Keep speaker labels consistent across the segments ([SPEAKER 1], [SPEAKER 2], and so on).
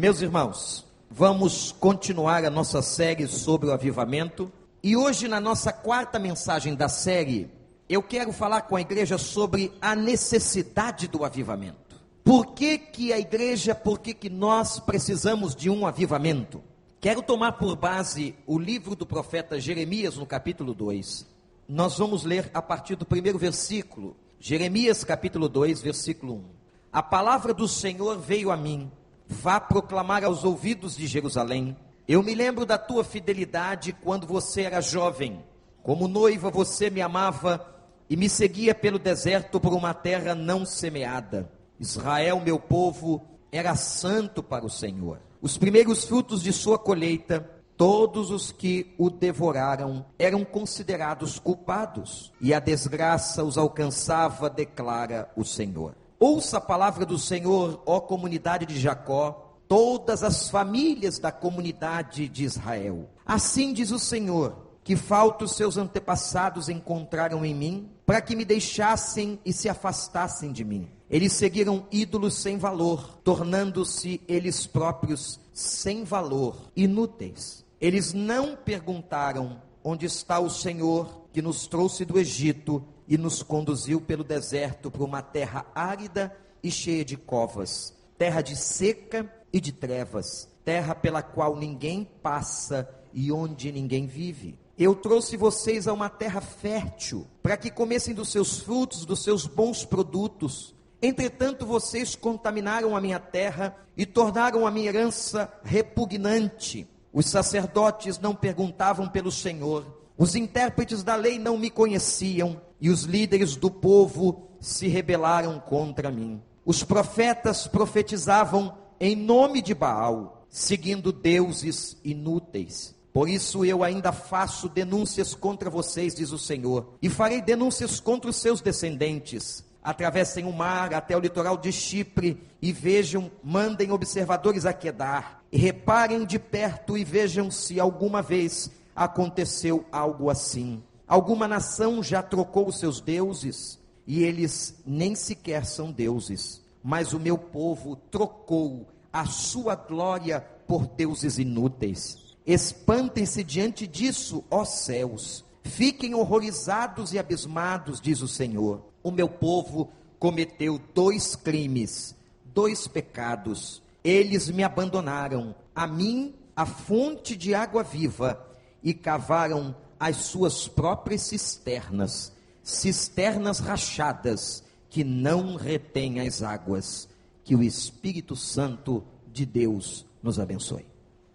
[SPEAKER 1] Meus irmãos, vamos continuar a nossa série sobre o avivamento. E hoje, na nossa quarta mensagem da série, eu quero falar com a igreja sobre a necessidade do avivamento. Por que, que a igreja, por que, que nós precisamos de um avivamento? Quero tomar por base o livro do profeta Jeremias, no capítulo 2. Nós vamos ler a partir do primeiro versículo. Jeremias, capítulo 2, versículo 1. A palavra do Senhor veio a mim Vá proclamar aos ouvidos de Jerusalém. Eu me lembro da tua fidelidade quando você era jovem. Como noiva você me amava e me seguia pelo deserto por uma terra não semeada. Israel, meu povo, era santo para o Senhor. Os primeiros frutos de sua colheita, todos os que o devoraram eram considerados culpados, e a desgraça os alcançava, declara o Senhor. Ouça a palavra do Senhor, ó comunidade de Jacó, todas as famílias da comunidade de Israel. Assim diz o Senhor: que falta os seus antepassados encontraram em mim, para que me deixassem e se afastassem de mim. Eles seguiram ídolos sem valor, tornando-se eles próprios sem valor, inúteis. Eles não perguntaram onde está o Senhor que nos trouxe do Egito e nos conduziu pelo deserto para uma terra árida e cheia de covas, terra de seca e de trevas, terra pela qual ninguém passa e onde ninguém vive. Eu trouxe vocês a uma terra fértil, para que comessem dos seus frutos, dos seus bons produtos. Entretanto, vocês contaminaram a minha terra e tornaram a minha herança repugnante. Os sacerdotes não perguntavam pelo Senhor, os intérpretes da lei não me conheciam e os líderes do povo se rebelaram contra mim. Os profetas profetizavam em nome de Baal, seguindo deuses inúteis. Por isso eu ainda faço denúncias contra vocês, diz o Senhor, e farei denúncias contra os seus descendentes. Atravessem o mar até o litoral de Chipre e vejam, mandem observadores a Quedar, e reparem de perto e vejam se alguma vez aconteceu algo assim. Alguma nação já trocou os seus deuses e eles nem sequer são deuses, mas o meu povo trocou a sua glória por deuses inúteis. Espantem-se diante disso, ó céus. Fiquem horrorizados e abismados, diz o Senhor. O meu povo cometeu dois crimes, dois pecados. Eles me abandonaram, a mim, a fonte de água viva, e cavaram as suas próprias cisternas, cisternas rachadas que não retêm as águas. Que o Espírito Santo de Deus nos abençoe.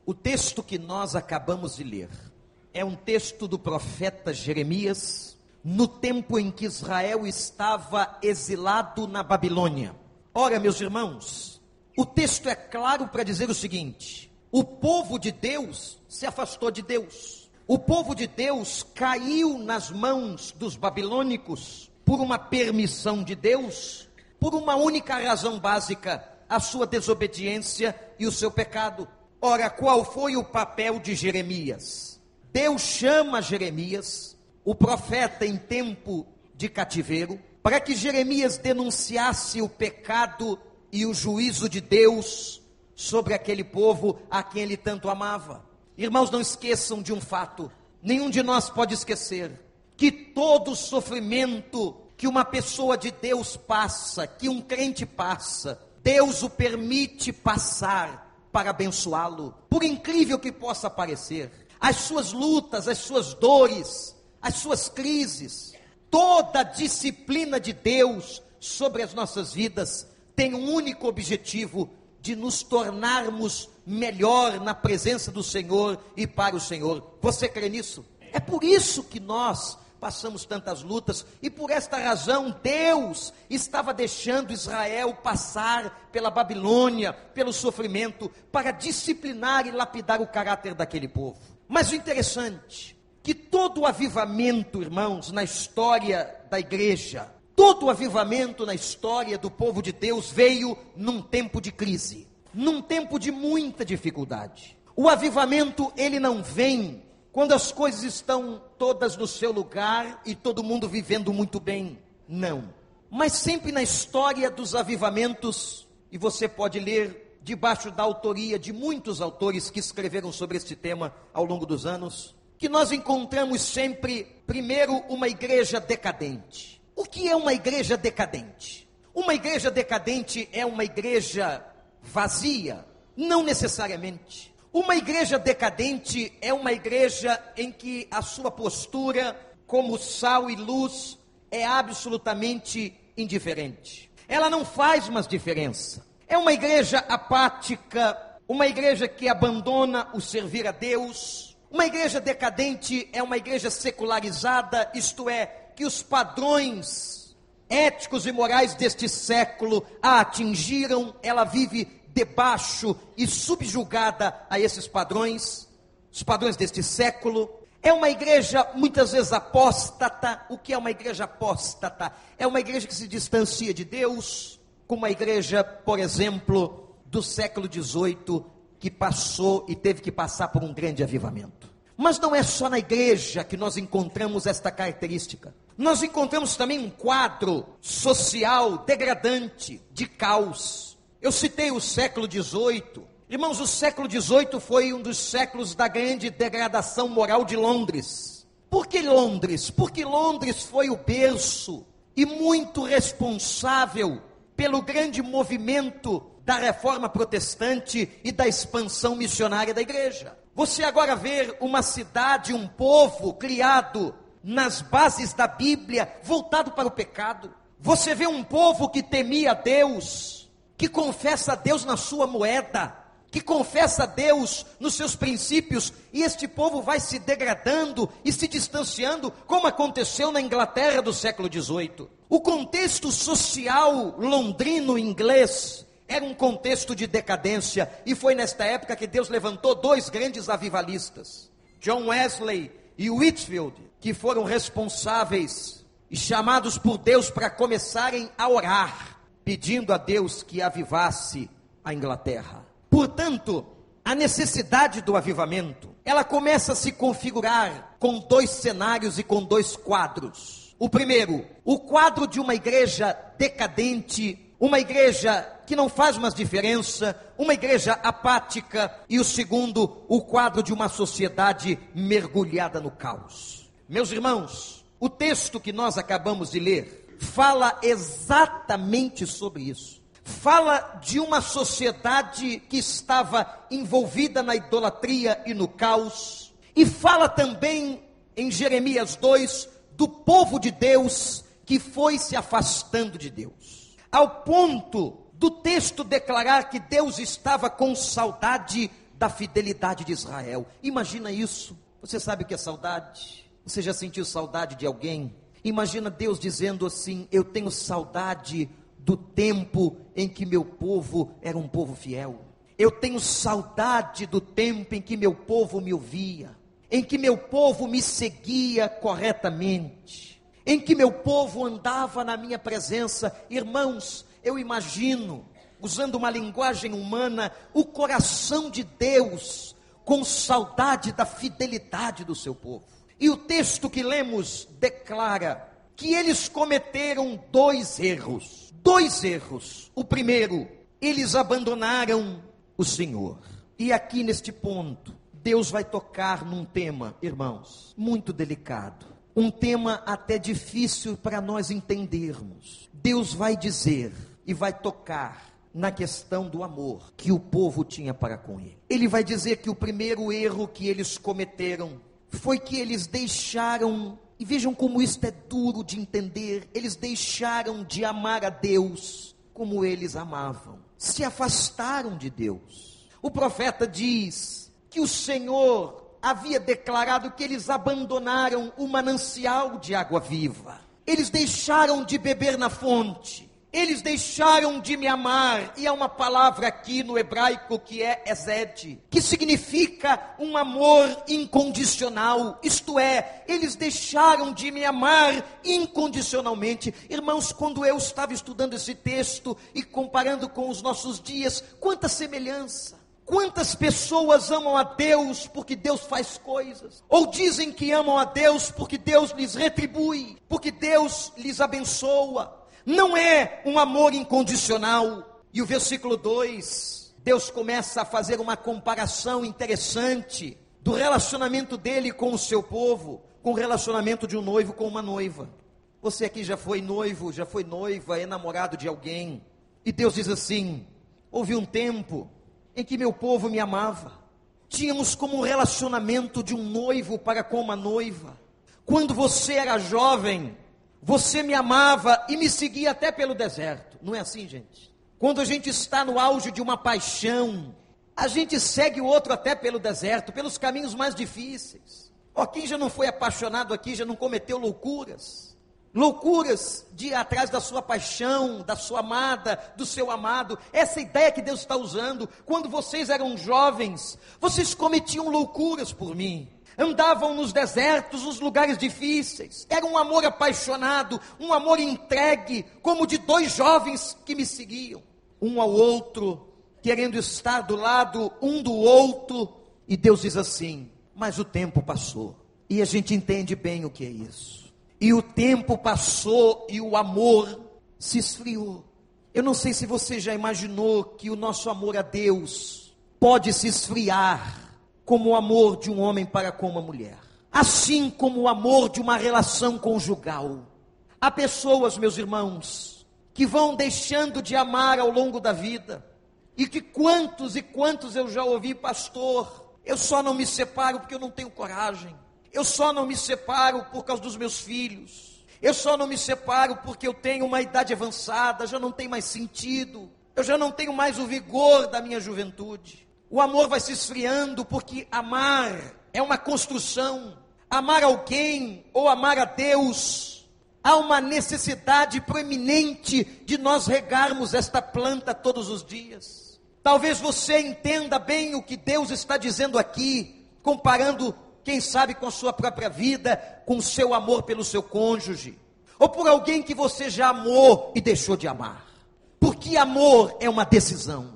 [SPEAKER 1] O texto que nós acabamos de ler é um texto do profeta Jeremias, no tempo em que Israel estava exilado na Babilônia. Ora, meus irmãos, o texto é claro para dizer o seguinte: o povo de Deus se afastou de Deus. O povo de Deus caiu nas mãos dos babilônicos por uma permissão de Deus, por uma única razão básica: a sua desobediência e o seu pecado. Ora, qual foi o papel de Jeremias? Deus chama Jeremias, o profeta em tempo de cativeiro, para que Jeremias denunciasse o pecado e o juízo de Deus sobre aquele povo a quem ele tanto amava. Irmãos, não esqueçam de um fato: nenhum de nós pode esquecer que todo sofrimento que uma pessoa de Deus passa, que um crente passa, Deus o permite passar para abençoá-lo, por incrível que possa parecer. As suas lutas, as suas dores, as suas crises, toda a disciplina de Deus sobre as nossas vidas tem um único objetivo: de nos tornarmos melhor na presença do Senhor e para o Senhor. Você crê nisso? É por isso que nós passamos tantas lutas e por esta razão Deus estava deixando Israel passar pela Babilônia, pelo sofrimento, para disciplinar e lapidar o caráter daquele povo. Mas o interessante, que todo o avivamento, irmãos, na história da igreja, Todo o avivamento na história do povo de Deus veio num tempo de crise, num tempo de muita dificuldade. O avivamento, ele não vem quando as coisas estão todas no seu lugar e todo mundo vivendo muito bem. Não. Mas sempre na história dos avivamentos, e você pode ler debaixo da autoria de muitos autores que escreveram sobre este tema ao longo dos anos, que nós encontramos sempre, primeiro, uma igreja decadente. O que é uma igreja decadente? Uma igreja decadente é uma igreja vazia? Não necessariamente. Uma igreja decadente é uma igreja em que a sua postura, como sal e luz, é absolutamente indiferente. Ela não faz mais diferença. É uma igreja apática, uma igreja que abandona o servir a Deus. Uma igreja decadente é uma igreja secularizada, isto é, que os padrões éticos e morais deste século a atingiram, ela vive debaixo e subjugada a esses padrões, os padrões deste século. É uma igreja muitas vezes apóstata. O que é uma igreja apóstata? É uma igreja que se distancia de Deus, como uma igreja, por exemplo, do século XVIII, que passou e teve que passar por um grande avivamento. Mas não é só na igreja que nós encontramos esta característica. Nós encontramos também um quadro social degradante, de caos. Eu citei o século XVIII. Irmãos, o século XVIII foi um dos séculos da grande degradação moral de Londres. Por que Londres? Porque Londres foi o berço e muito responsável pelo grande movimento da reforma protestante e da expansão missionária da igreja. Você agora vê uma cidade, um povo criado nas bases da Bíblia, voltado para o pecado. Você vê um povo que temia Deus, que confessa a Deus na sua moeda, que confessa a Deus nos seus princípios, e este povo vai se degradando e se distanciando, como aconteceu na Inglaterra do século XVIII. O contexto social londrino inglês era um contexto de decadência, e foi nesta época que Deus levantou dois grandes avivalistas, John Wesley e Whitfield, que foram responsáveis e chamados por Deus para começarem a orar, pedindo a Deus que avivasse a Inglaterra. Portanto, a necessidade do avivamento, ela começa a se configurar com dois cenários e com dois quadros. O primeiro, o quadro de uma igreja decadente, uma igreja que não faz mais diferença, uma igreja apática, e o segundo, o quadro de uma sociedade mergulhada no caos. Meus irmãos, o texto que nós acabamos de ler fala exatamente sobre isso. Fala de uma sociedade que estava envolvida na idolatria e no caos, e fala também em Jeremias 2 do povo de Deus que foi se afastando de Deus, ao ponto do texto declarar que Deus estava com saudade da fidelidade de Israel. Imagina isso. Você sabe o que é saudade? Você já sentiu saudade de alguém? Imagina Deus dizendo assim: Eu tenho saudade do tempo em que meu povo era um povo fiel. Eu tenho saudade do tempo em que meu povo me ouvia, em que meu povo me seguia corretamente, em que meu povo andava na minha presença. Irmãos, eu imagino, usando uma linguagem humana, o coração de Deus com saudade da fidelidade do seu povo. E o texto que lemos declara que eles cometeram dois erros dois erros. O primeiro, eles abandonaram o Senhor. E aqui neste ponto, Deus vai tocar num tema, irmãos, muito delicado. Um tema até difícil para nós entendermos. Deus vai dizer e vai tocar na questão do amor que o povo tinha para com ele. Ele vai dizer que o primeiro erro que eles cometeram foi que eles deixaram e vejam como isto é duro de entender. Eles deixaram de amar a Deus como eles amavam. Se afastaram de Deus. O profeta diz que o Senhor havia declarado que eles abandonaram o manancial de água viva. Eles deixaram de beber na fonte. Eles deixaram de me amar, e há uma palavra aqui no hebraico que é ezed, que significa um amor incondicional, isto é, eles deixaram de me amar incondicionalmente. Irmãos, quando eu estava estudando esse texto e comparando com os nossos dias, quanta semelhança. Quantas pessoas amam a Deus porque Deus faz coisas? Ou dizem que amam a Deus porque Deus lhes retribui, porque Deus lhes abençoa? não é um amor incondicional. E o versículo 2 Deus começa a fazer uma comparação interessante do relacionamento dele com o seu povo, com o relacionamento de um noivo com uma noiva. Você aqui já foi noivo, já foi noiva, é namorado de alguém. E Deus diz assim: houve um tempo em que meu povo me amava. Tínhamos como um relacionamento de um noivo para com uma noiva. Quando você era jovem, você me amava e me seguia até pelo deserto. Não é assim, gente? Quando a gente está no auge de uma paixão, a gente segue o outro até pelo deserto, pelos caminhos mais difíceis. Ó, quem já não foi apaixonado aqui, já não cometeu loucuras? Loucuras de ir atrás da sua paixão, da sua amada, do seu amado. Essa ideia que Deus está usando. Quando vocês eram jovens, vocês cometiam loucuras por mim andavam nos desertos, nos lugares difíceis. Era um amor apaixonado, um amor entregue, como de dois jovens que me seguiam um ao outro, querendo estar do lado um do outro, e Deus diz assim: Mas o tempo passou, e a gente entende bem o que é isso. E o tempo passou e o amor se esfriou. Eu não sei se você já imaginou que o nosso amor a Deus pode se esfriar como o amor de um homem para com uma mulher, assim como o amor de uma relação conjugal. Há pessoas, meus irmãos, que vão deixando de amar ao longo da vida. E que quantos e quantos eu já ouvi, pastor, eu só não me separo porque eu não tenho coragem. Eu só não me separo por causa dos meus filhos. Eu só não me separo porque eu tenho uma idade avançada, já não tem mais sentido. Eu já não tenho mais o vigor da minha juventude. O amor vai se esfriando porque amar é uma construção. Amar alguém ou amar a Deus há uma necessidade proeminente de nós regarmos esta planta todos os dias. Talvez você entenda bem o que Deus está dizendo aqui, comparando, quem sabe, com a sua própria vida, com o seu amor pelo seu cônjuge, ou por alguém que você já amou e deixou de amar. Porque amor é uma decisão,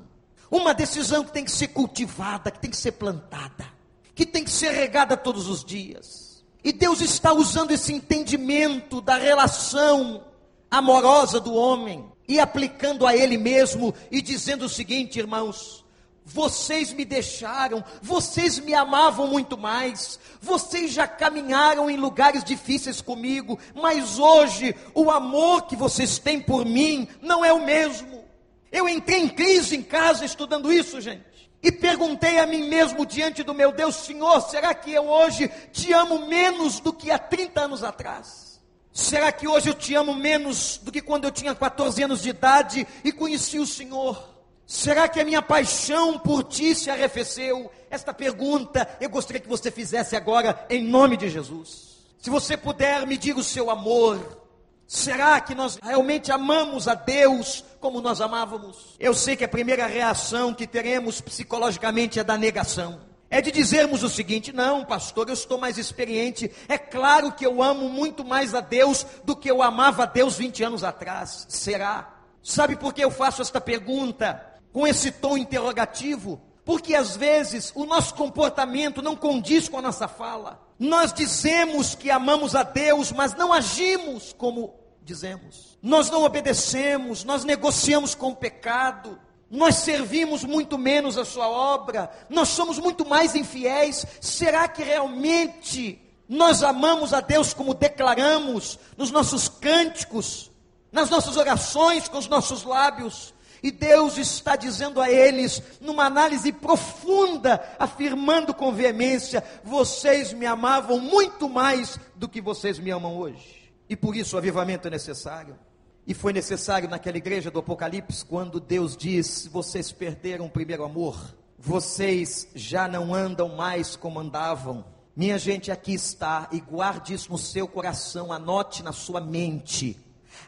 [SPEAKER 1] uma decisão que tem que ser cultivada, que tem que ser plantada, que tem que ser regada todos os dias. E Deus está usando esse entendimento da relação amorosa do homem e aplicando a ele mesmo e dizendo o seguinte, irmãos: vocês me deixaram, vocês me amavam muito mais, vocês já caminharam em lugares difíceis comigo, mas hoje o amor que vocês têm por mim não é o mesmo. Eu entrei em crise em casa estudando isso, gente. E perguntei a mim mesmo diante do meu Deus, Senhor, será que eu hoje te amo menos do que há 30 anos atrás? Será que hoje eu te amo menos do que quando eu tinha 14 anos de idade e conheci o Senhor? Será que a minha paixão por ti se arrefeceu? Esta pergunta eu gostaria que você fizesse agora em nome de Jesus. Se você puder, me diga o seu amor, Será que nós realmente amamos a Deus como nós amávamos? Eu sei que a primeira reação que teremos psicologicamente é da negação. É de dizermos o seguinte: não, pastor, eu estou mais experiente. É claro que eu amo muito mais a Deus do que eu amava a Deus 20 anos atrás. Será? Sabe por que eu faço esta pergunta com esse tom interrogativo? Porque às vezes o nosso comportamento não condiz com a nossa fala. Nós dizemos que amamos a Deus, mas não agimos como dizemos. Nós não obedecemos, nós negociamos com o pecado, nós servimos muito menos a sua obra, nós somos muito mais infiéis. Será que realmente nós amamos a Deus como declaramos nos nossos cânticos, nas nossas orações com os nossos lábios? E Deus está dizendo a eles, numa análise profunda, afirmando com veemência: vocês me amavam muito mais do que vocês me amam hoje. E por isso o avivamento é necessário. E foi necessário naquela igreja do Apocalipse, quando Deus diz: vocês perderam o primeiro amor, vocês já não andam mais como andavam. Minha gente, aqui está, e guarde isso no seu coração, anote na sua mente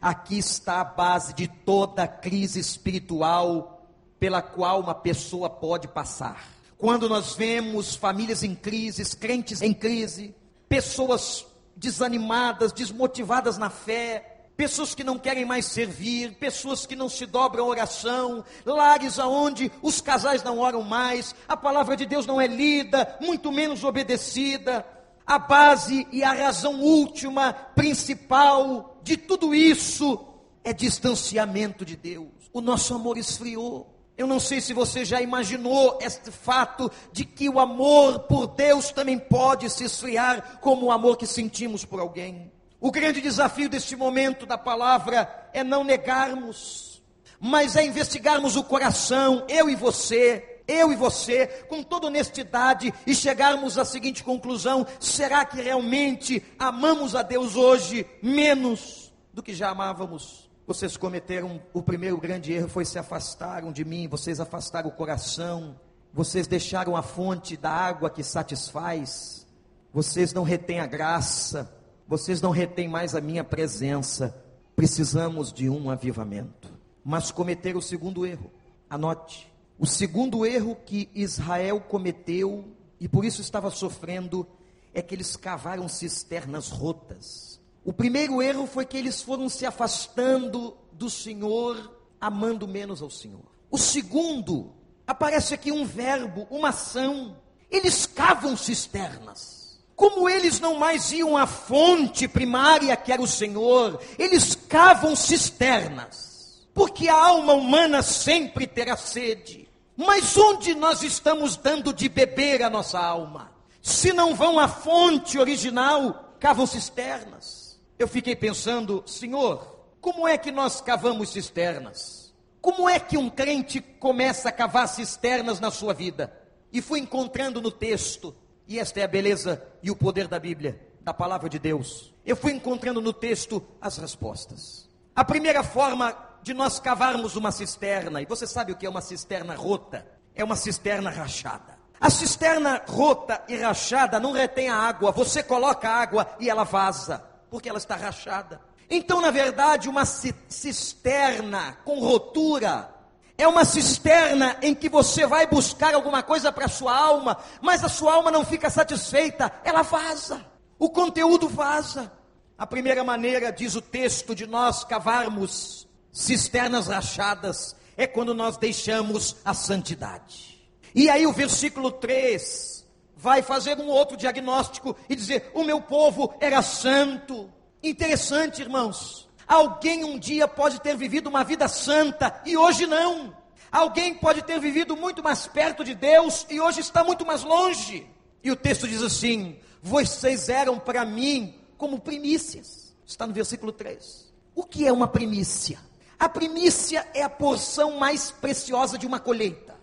[SPEAKER 1] Aqui está a base de toda crise espiritual pela qual uma pessoa pode passar. Quando nós vemos famílias em crise, crentes em crise, pessoas desanimadas, desmotivadas na fé, pessoas que não querem mais servir, pessoas que não se dobram à oração, lares aonde os casais não oram mais, a palavra de Deus não é lida, muito menos obedecida. A base e a razão última, principal de tudo isso é distanciamento de Deus. O nosso amor esfriou. Eu não sei se você já imaginou este fato de que o amor por Deus também pode se esfriar como o amor que sentimos por alguém. O grande desafio deste momento da palavra é não negarmos, mas é investigarmos o coração, eu e você, eu e você, com toda honestidade e chegarmos à seguinte conclusão: será que realmente amamos a Deus hoje menos do que já amávamos? Vocês cometeram o primeiro grande erro, foi se afastaram de mim, vocês afastaram o coração, vocês deixaram a fonte da água que satisfaz, vocês não retêm a graça, vocês não retêm mais a minha presença. Precisamos de um avivamento. Mas cometeram o segundo erro. Anote. O segundo erro que Israel cometeu e por isso estava sofrendo é que eles cavaram cisternas rotas. O primeiro erro foi que eles foram se afastando do Senhor, amando menos ao Senhor. O segundo, aparece aqui um verbo, uma ação. Eles cavam cisternas. Como eles não mais iam à fonte primária que era o Senhor, eles cavam cisternas. Porque a alma humana sempre terá sede. Mas onde nós estamos dando de beber a nossa alma? Se não vão à fonte original, cavam cisternas eu fiquei pensando, Senhor, como é que nós cavamos cisternas? Como é que um crente começa a cavar cisternas na sua vida? E fui encontrando no texto, e esta é a beleza e o poder da Bíblia, da palavra de Deus. Eu fui encontrando no texto as respostas. A primeira forma de nós cavarmos uma cisterna, e você sabe o que é uma cisterna rota? É uma cisterna rachada. A cisterna rota e rachada não retém a água, você coloca a água e ela vaza porque ela está rachada. Então, na verdade, uma cisterna com rotura é uma cisterna em que você vai buscar alguma coisa para a sua alma, mas a sua alma não fica satisfeita, ela vaza. O conteúdo vaza. A primeira maneira, diz o texto, de nós cavarmos cisternas rachadas é quando nós deixamos a santidade. E aí o versículo 3 vai fazer um outro diagnóstico e dizer: o meu povo era santo. Interessante, irmãos. Alguém um dia pode ter vivido uma vida santa e hoje não. Alguém pode ter vivido muito mais perto de Deus e hoje está muito mais longe. E o texto diz assim: Vocês eram para mim como primícias. Está no versículo 3. O que é uma primícia? A primícia é a porção mais preciosa de uma colheita.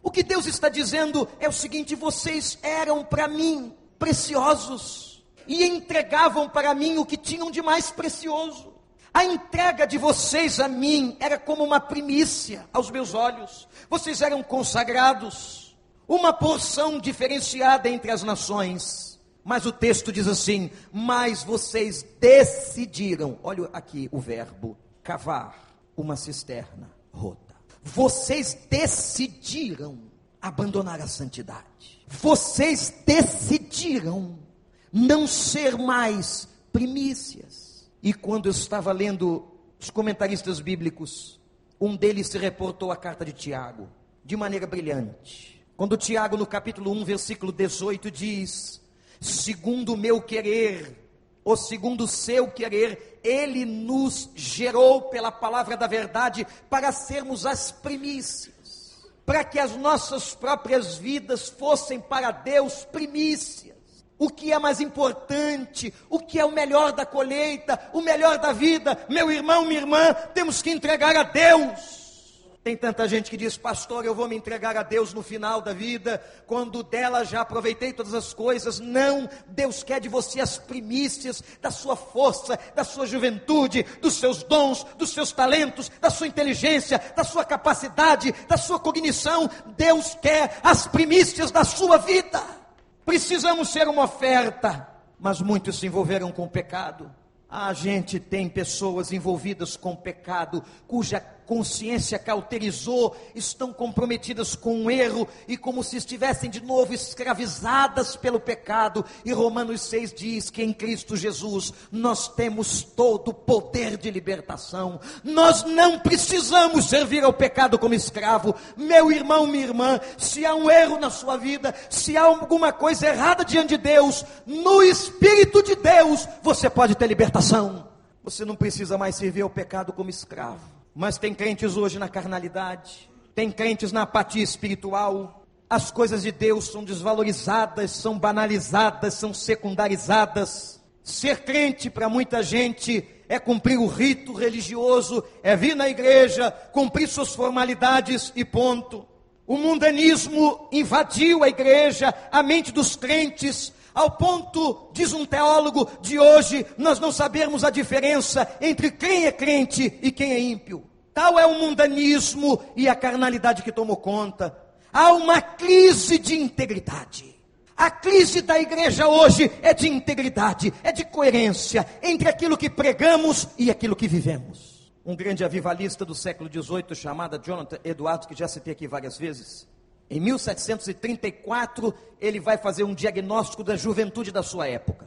[SPEAKER 1] O que Deus está dizendo é o seguinte: vocês eram para mim preciosos e entregavam para mim o que tinham de mais precioso. A entrega de vocês a mim era como uma primícia aos meus olhos. Vocês eram consagrados, uma porção diferenciada entre as nações. Mas o texto diz assim: Mas vocês decidiram, olha aqui o verbo, cavar uma cisterna rota. Vocês decidiram abandonar a santidade. Vocês decidiram não ser mais primícias. E quando eu estava lendo os comentaristas bíblicos, um deles se reportou à carta de Tiago, de maneira brilhante. Quando Tiago, no capítulo 1, versículo 18, diz: Segundo o meu querer, ou segundo o seu querer, ele nos gerou pela palavra da verdade para sermos as primícias, para que as nossas próprias vidas fossem para Deus primícias. O que é mais importante, o que é o melhor da colheita, o melhor da vida, meu irmão, minha irmã, temos que entregar a Deus. Tem tanta gente que diz, pastor, eu vou me entregar a Deus no final da vida, quando dela já aproveitei todas as coisas. Não, Deus quer de você as primícias da sua força, da sua juventude, dos seus dons, dos seus talentos, da sua inteligência, da sua capacidade, da sua cognição. Deus quer as primícias da sua vida. Precisamos ser uma oferta, mas muitos se envolveram com o pecado. A gente tem pessoas envolvidas com pecado, cuja consciência cauterizou, estão comprometidas com o erro e como se estivessem de novo escravizadas pelo pecado. E Romanos 6 diz que em Cristo Jesus nós temos todo o poder de libertação. Nós não precisamos servir ao pecado como escravo. Meu irmão, minha irmã, se há um erro na sua vida, se há alguma coisa errada diante de Deus, no Espírito de Deus, você pode ter libertação. Você não precisa mais servir ao pecado como escravo. Mas tem crentes hoje na carnalidade, tem crentes na apatia espiritual, as coisas de Deus são desvalorizadas, são banalizadas, são secundarizadas. Ser crente para muita gente é cumprir o rito religioso, é vir na igreja, cumprir suas formalidades e ponto. O mundanismo invadiu a igreja, a mente dos crentes, ao ponto, diz um teólogo de hoje, nós não sabermos a diferença entre quem é crente e quem é ímpio. Tal é o mundanismo e a carnalidade que tomou conta. Há uma crise de integridade. A crise da igreja hoje é de integridade, é de coerência entre aquilo que pregamos e aquilo que vivemos. Um grande avivalista do século XVIII, chamado Jonathan Edwards, que já citei aqui várias vezes, em 1734, ele vai fazer um diagnóstico da juventude da sua época.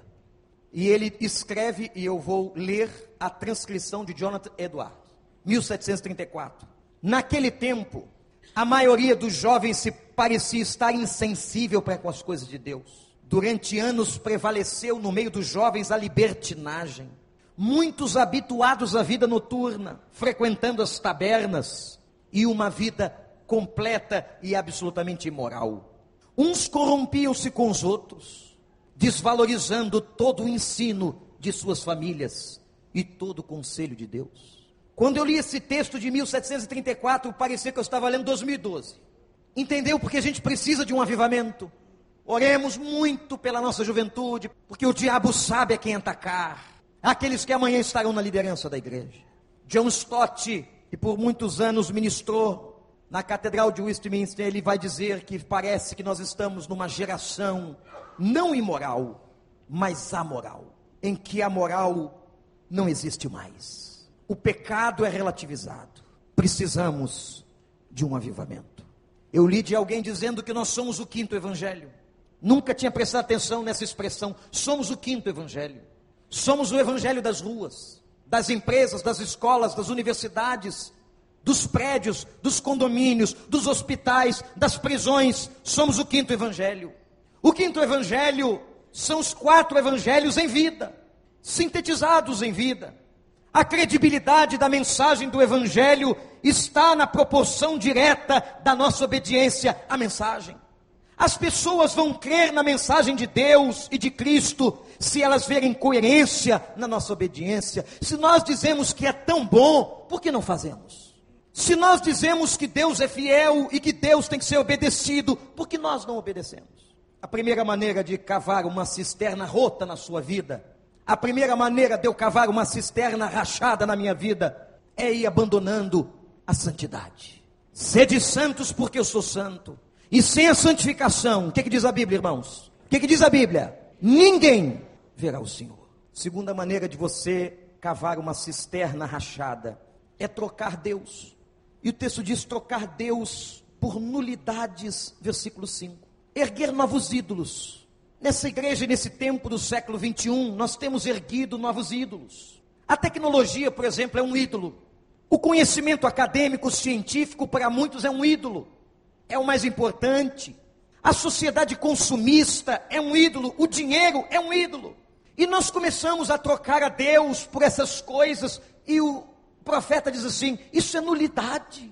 [SPEAKER 1] E ele escreve, e eu vou ler a transcrição de Jonathan Edwards, 1734. Naquele tempo, a maioria dos jovens se parecia estar insensível para com as coisas de Deus. Durante anos prevaleceu no meio dos jovens a libertinagem. Muitos habituados à vida noturna, frequentando as tabernas e uma vida completa e absolutamente imoral. Uns corrompiam-se com os outros, desvalorizando todo o ensino de suas famílias e todo o conselho de Deus. Quando eu li esse texto de 1734, parecia que eu estava lendo 2012. Entendeu? Porque a gente precisa de um avivamento. Oremos muito pela nossa juventude, porque o diabo sabe a quem atacar. Aqueles que amanhã estarão na liderança da igreja. John Stott, que por muitos anos ministrou na Catedral de Westminster, ele vai dizer que parece que nós estamos numa geração não imoral, mas amoral, em que a moral não existe mais o pecado é relativizado. Precisamos de um avivamento. Eu li de alguém dizendo que nós somos o quinto evangelho. Nunca tinha prestado atenção nessa expressão. Somos o quinto evangelho. Somos o evangelho das ruas, das empresas, das escolas, das universidades, dos prédios, dos condomínios, dos hospitais, das prisões. Somos o quinto evangelho. O quinto evangelho são os quatro evangelhos em vida, sintetizados em vida. A credibilidade da mensagem do Evangelho está na proporção direta da nossa obediência à mensagem. As pessoas vão crer na mensagem de Deus e de Cristo se elas verem coerência na nossa obediência. Se nós dizemos que é tão bom, por que não fazemos? Se nós dizemos que Deus é fiel e que Deus tem que ser obedecido, por que nós não obedecemos? A primeira maneira de cavar uma cisterna rota na sua vida a primeira maneira de eu cavar uma cisterna rachada na minha vida é ir abandonando a santidade. Sede santos porque eu sou santo. E sem a santificação, o que, que diz a Bíblia, irmãos? O que, que diz a Bíblia? Ninguém verá o Senhor. Segunda maneira de você cavar uma cisterna rachada é trocar Deus. E o texto diz trocar Deus por nulidades, versículo 5. Erguer novos ídolos Nessa igreja, nesse tempo do século 21, nós temos erguido novos ídolos. A tecnologia, por exemplo, é um ídolo. O conhecimento acadêmico, científico, para muitos é um ídolo. É o mais importante. A sociedade consumista é um ídolo. O dinheiro é um ídolo. E nós começamos a trocar a Deus por essas coisas. E o profeta diz assim: isso é nulidade.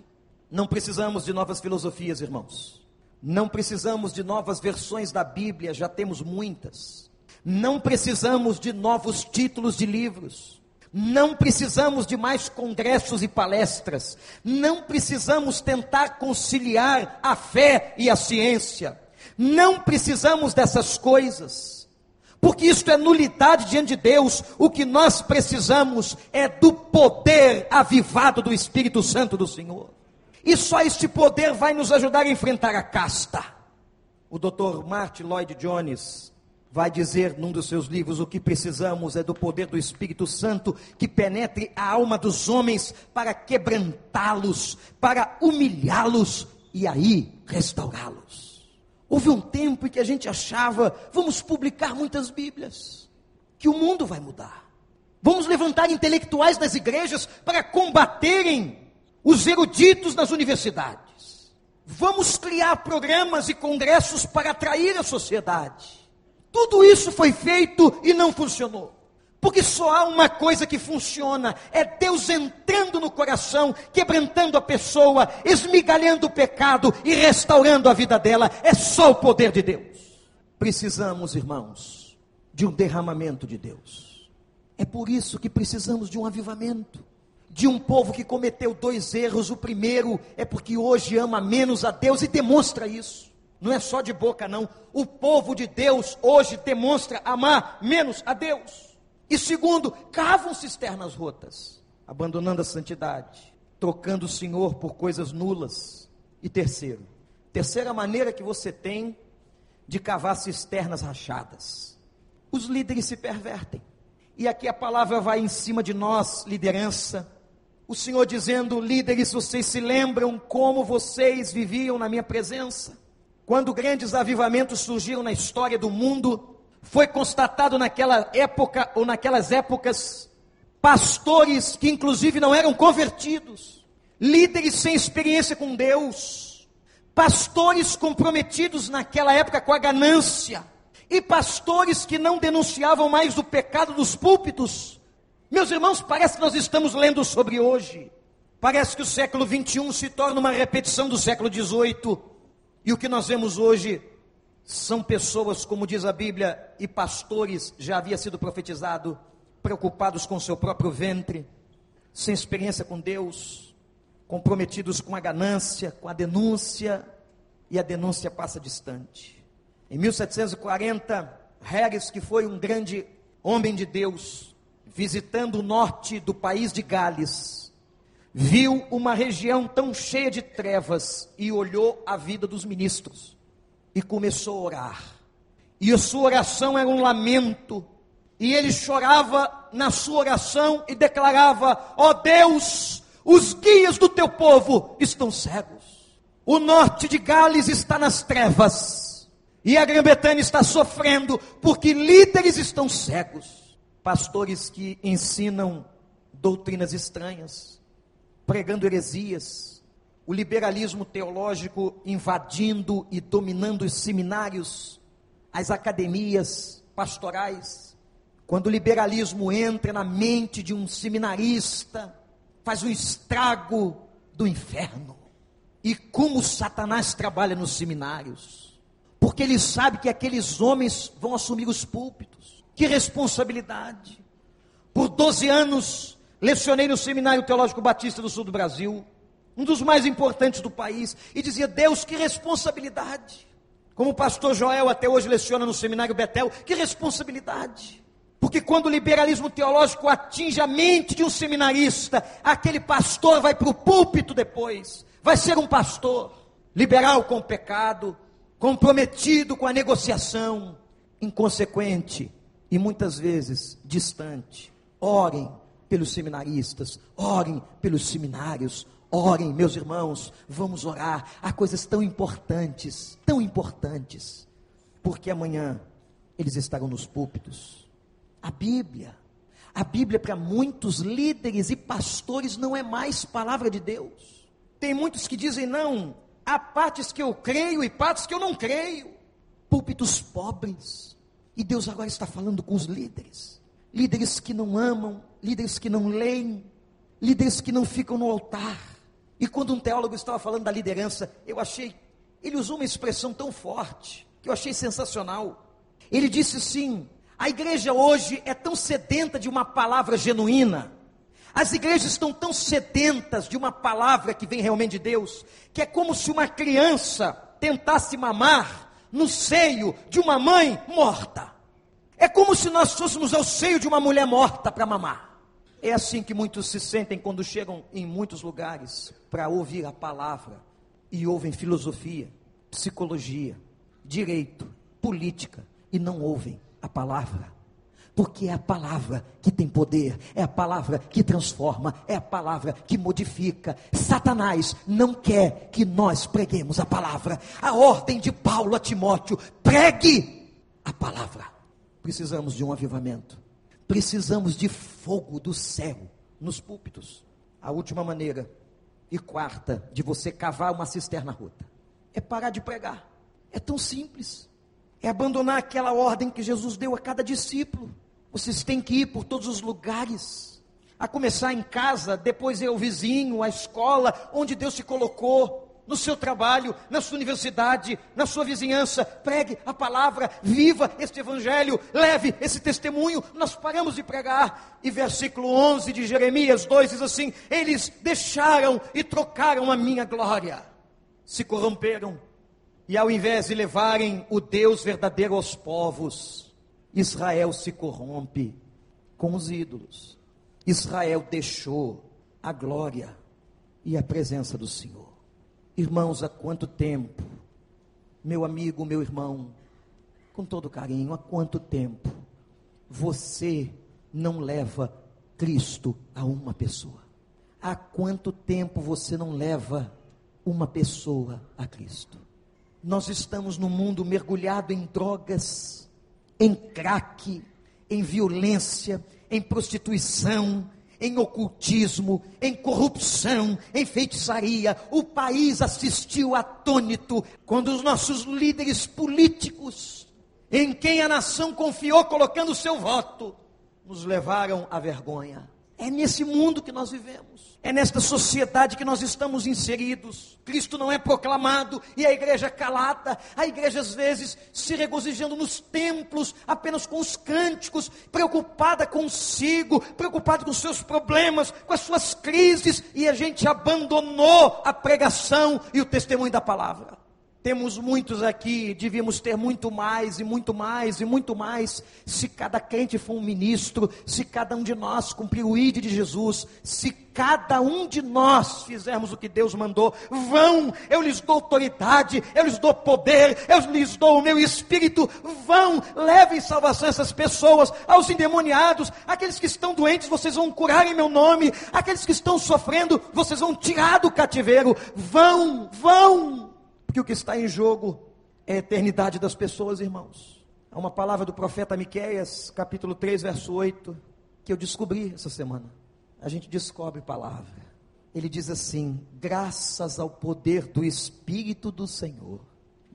[SPEAKER 1] Não precisamos de novas filosofias, irmãos. Não precisamos de novas versões da Bíblia, já temos muitas. Não precisamos de novos títulos de livros. Não precisamos de mais congressos e palestras. Não precisamos tentar conciliar a fé e a ciência. Não precisamos dessas coisas. Porque isto é nulidade diante de Deus. O que nós precisamos é do poder avivado do Espírito Santo do Senhor. E só este poder vai nos ajudar a enfrentar a casta. O Dr. Martin Lloyd Jones vai dizer num dos seus livros: o que precisamos é do poder do Espírito Santo que penetre a alma dos homens para quebrantá-los, para humilhá-los e aí restaurá-los. Houve um tempo em que a gente achava, vamos publicar muitas Bíblias, que o mundo vai mudar. Vamos levantar intelectuais nas igrejas para combaterem os eruditos nas universidades. Vamos criar programas e congressos para atrair a sociedade. Tudo isso foi feito e não funcionou. Porque só há uma coisa que funciona: é Deus entrando no coração, quebrantando a pessoa, esmigalhando o pecado e restaurando a vida dela. É só o poder de Deus. Precisamos, irmãos, de um derramamento de Deus. É por isso que precisamos de um avivamento. De um povo que cometeu dois erros. O primeiro é porque hoje ama menos a Deus e demonstra isso. Não é só de boca, não. O povo de Deus hoje demonstra amar menos a Deus. E segundo, cavam cisternas rotas, abandonando a santidade, trocando o Senhor por coisas nulas. E terceiro, terceira maneira que você tem de cavar cisternas rachadas. Os líderes se pervertem. E aqui a palavra vai em cima de nós, liderança. O Senhor dizendo, líderes, vocês se lembram como vocês viviam na minha presença? Quando grandes avivamentos surgiram na história do mundo, foi constatado naquela época ou naquelas épocas pastores que inclusive não eram convertidos, líderes sem experiência com Deus, pastores comprometidos naquela época com a ganância, e pastores que não denunciavam mais o pecado dos púlpitos. Meus irmãos, parece que nós estamos lendo sobre hoje. Parece que o século 21 se torna uma repetição do século 18. E o que nós vemos hoje são pessoas, como diz a Bíblia, e pastores, já havia sido profetizado, preocupados com seu próprio ventre, sem experiência com Deus, comprometidos com a ganância, com a denúncia, e a denúncia passa distante. Em 1740, Harris, que foi um grande homem de Deus, visitando o norte do país de Gales, viu uma região tão cheia de trevas e olhou a vida dos ministros e começou a orar. E a sua oração era um lamento. E ele chorava na sua oração e declarava: Ó oh Deus, os guias do teu povo estão cegos. O norte de Gales está nas trevas. E a Grã-Bretanha está sofrendo porque líderes estão cegos. Pastores que ensinam doutrinas estranhas, pregando heresias, o liberalismo teológico invadindo e dominando os seminários, as academias pastorais. Quando o liberalismo entra na mente de um seminarista, faz um estrago do inferno. E como Satanás trabalha nos seminários, porque ele sabe que aqueles homens vão assumir os púlpitos. Que responsabilidade! Por 12 anos, lecionei no Seminário Teológico Batista do Sul do Brasil um dos mais importantes do país, e dizia: Deus, que responsabilidade. Como o pastor Joel até hoje leciona no seminário Betel, que responsabilidade. Porque quando o liberalismo teológico atinge a mente de um seminarista, aquele pastor vai para o púlpito depois, vai ser um pastor liberal com o pecado, comprometido com a negociação, inconsequente e muitas vezes distante. Orem pelos seminaristas, orem pelos seminários, Orem, meus irmãos, vamos orar. Há coisas tão importantes, tão importantes, porque amanhã eles estarão nos púlpitos. A Bíblia, a Bíblia para muitos líderes e pastores não é mais palavra de Deus. Tem muitos que dizem não, há partes que eu creio e partes que eu não creio. Púlpitos pobres. E Deus agora está falando com os líderes. Líderes que não amam, líderes que não leem, líderes que não ficam no altar e quando um teólogo estava falando da liderança, eu achei, ele usou uma expressão tão forte, que eu achei sensacional. Ele disse assim: a igreja hoje é tão sedenta de uma palavra genuína, as igrejas estão tão sedentas de uma palavra que vem realmente de Deus, que é como se uma criança tentasse mamar no seio de uma mãe morta. É como se nós fôssemos ao seio de uma mulher morta para mamar. É assim que muitos se sentem quando chegam em muitos lugares para ouvir a palavra e ouvem filosofia, psicologia, direito, política e não ouvem a palavra. Porque é a palavra que tem poder, é a palavra que transforma, é a palavra que modifica. Satanás não quer que nós preguemos a palavra. A ordem de Paulo a Timóteo: pregue a palavra. Precisamos de um avivamento. Precisamos de fogo do céu nos púlpitos. A última maneira e quarta de você cavar uma cisterna rota é parar de pregar. É tão simples. É abandonar aquela ordem que Jesus deu a cada discípulo. Vocês têm que ir por todos os lugares, a começar em casa, depois é o vizinho, a escola, onde Deus se colocou no seu trabalho, na sua universidade, na sua vizinhança, pregue a palavra, viva este evangelho, leve esse testemunho. Nós paramos de pregar. E versículo 11 de Jeremias 2 diz assim: Eles deixaram e trocaram a minha glória, se corromperam, e ao invés de levarem o Deus verdadeiro aos povos, Israel se corrompe com os ídolos. Israel deixou a glória e a presença do Senhor. Irmãos, há quanto tempo, meu amigo, meu irmão, com todo carinho, há quanto tempo você não leva Cristo a uma pessoa? Há quanto tempo você não leva uma pessoa a Cristo? Nós estamos no mundo mergulhado em drogas, em crack, em violência, em prostituição, em ocultismo, em corrupção, em feitiçaria. O país assistiu atônito quando os nossos líderes políticos, em quem a nação confiou colocando seu voto, nos levaram à vergonha. É nesse mundo que nós vivemos. É nesta sociedade que nós estamos inseridos. Cristo não é proclamado e a igreja é calada. A igreja às vezes se regozijando nos templos, apenas com os cânticos, preocupada consigo, preocupada com seus problemas, com as suas crises, e a gente abandonou a pregação e o testemunho da palavra. Temos muitos aqui, devíamos ter muito mais e muito mais e muito mais, se cada crente for um ministro, se cada um de nós cumprir o ID de Jesus, se cada um de nós fizermos o que Deus mandou, vão, eu lhes dou autoridade, eu lhes dou poder, eu lhes dou o meu espírito, vão, levem salvação essas pessoas, aos endemoniados, aqueles que estão doentes, vocês vão curar em meu nome, aqueles que estão sofrendo, vocês vão tirar do cativeiro, vão, vão. Porque o que está em jogo é a eternidade das pessoas, irmãos. Há uma palavra do profeta Miqueias, capítulo 3, verso 8, que eu descobri essa semana. A gente descobre palavra. Ele diz assim: graças ao poder do Espírito do Senhor,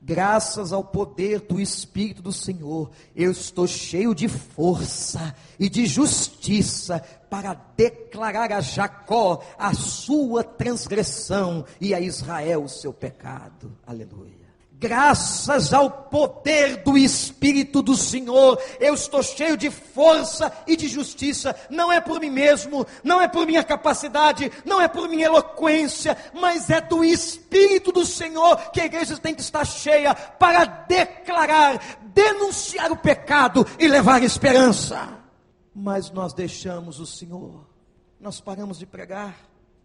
[SPEAKER 1] graças ao poder do Espírito do Senhor, eu estou cheio de força e de justiça para declarar a Jacó a sua transgressão e a Israel o seu pecado. Aleluia. Graças ao poder do Espírito do Senhor, eu estou cheio de força e de justiça. Não é por mim mesmo, não é por minha capacidade, não é por minha eloquência, mas é do Espírito do Senhor que a igreja tem que estar cheia para declarar, denunciar o pecado e levar esperança mas nós deixamos o Senhor, nós paramos de pregar,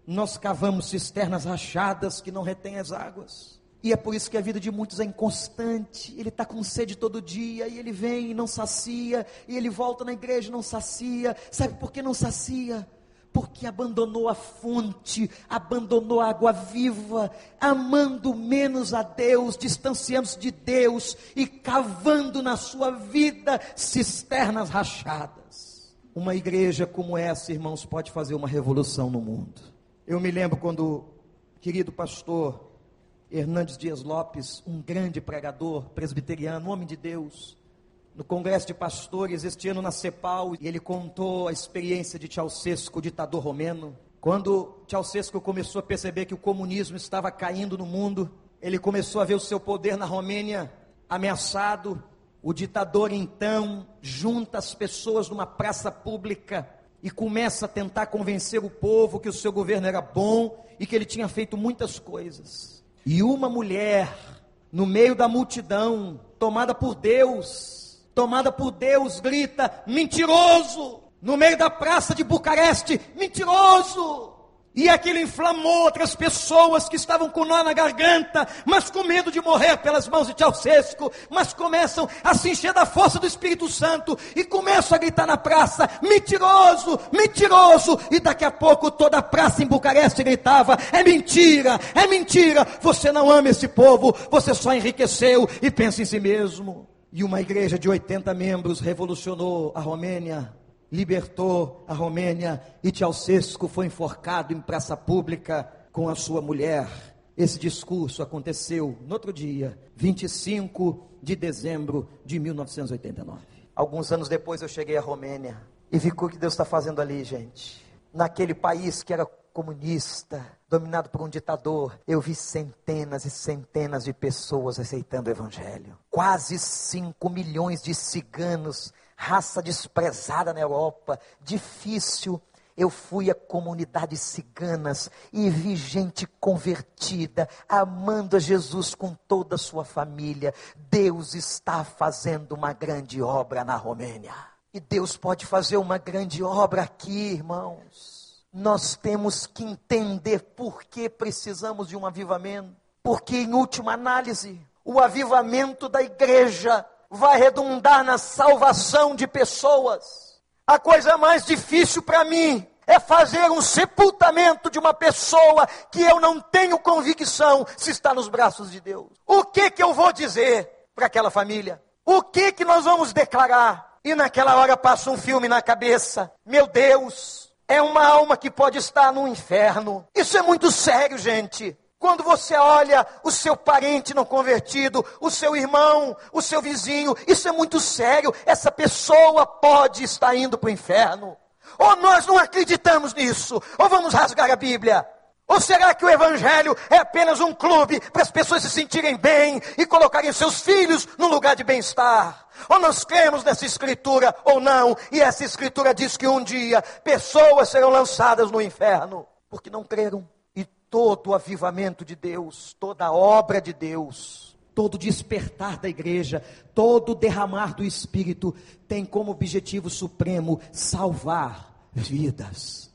[SPEAKER 1] nós cavamos cisternas rachadas que não retêm as águas. E é por isso que a vida de muitos é inconstante. Ele está com sede todo dia, e ele vem e não sacia, e ele volta na igreja e não sacia. Sabe por que não sacia? Porque abandonou a fonte, abandonou a água viva, amando menos a Deus, distanciando-se de Deus e cavando na sua vida cisternas rachadas. Uma igreja como essa, irmãos, pode fazer uma revolução no mundo. Eu me lembro quando querido pastor Hernandes Dias Lopes, um grande pregador presbiteriano, homem de Deus, no congresso de pastores este ano na CEPAL, e ele contou a experiência de Ceausescu, ditador romeno. Quando Ceausescu começou a perceber que o comunismo estava caindo no mundo, ele começou a ver o seu poder na Romênia ameaçado, o ditador então junta as pessoas numa praça pública e começa a tentar convencer o povo que o seu governo era bom e que ele tinha feito muitas coisas. E uma mulher, no meio da multidão, tomada por Deus, tomada por Deus, grita: mentiroso! No meio da praça de Bucareste, mentiroso! E aquilo inflamou outras pessoas que estavam com nó na garganta, mas com medo de morrer pelas mãos de Ceausescu, mas começam a se encher da força do Espírito Santo e começam a gritar na praça: mentiroso, mentiroso! E daqui a pouco toda a praça em Bucareste gritava: é mentira, é mentira! Você não ama esse povo, você só enriqueceu e pensa em si mesmo. E uma igreja de 80 membros revolucionou a Romênia libertou a Romênia e Ceausescu foi enforcado em praça pública com a sua mulher. Esse discurso aconteceu no outro dia, 25 de dezembro de 1989. Alguns anos depois eu cheguei à Romênia e vi o que Deus está fazendo ali, gente. Naquele país que era comunista, dominado por um ditador, eu vi centenas e centenas de pessoas aceitando o Evangelho. Quase 5 milhões de ciganos, raça desprezada na Europa, difícil. Eu fui a comunidades ciganas e vi gente convertida, amando a Jesus com toda a sua família. Deus está fazendo uma grande obra na Romênia. E Deus pode fazer uma grande obra aqui, irmãos nós temos que entender por que precisamos de um avivamento. Porque, em última análise, o avivamento da igreja vai redundar na salvação de pessoas. A coisa mais difícil para mim é fazer um sepultamento de uma pessoa que eu não tenho convicção se está nos braços de Deus. O que que eu vou dizer para aquela família? O que que nós vamos declarar? E naquela hora passa um filme na cabeça. Meu Deus, é uma alma que pode estar no inferno. Isso é muito sério, gente. Quando você olha o seu parente não convertido, o seu irmão, o seu vizinho, isso é muito sério. Essa pessoa pode estar indo para o inferno. Ou nós não acreditamos nisso, ou vamos rasgar a Bíblia. Ou será que o Evangelho é apenas um clube para as pessoas se sentirem bem e colocarem seus filhos no lugar de bem-estar? Ou nós cremos nessa escritura ou não, e essa escritura diz que um dia pessoas serão lançadas no inferno, porque não creram. Todo o avivamento de Deus, toda a obra de Deus, todo despertar da igreja, todo derramar do Espírito, tem como objetivo supremo salvar vidas.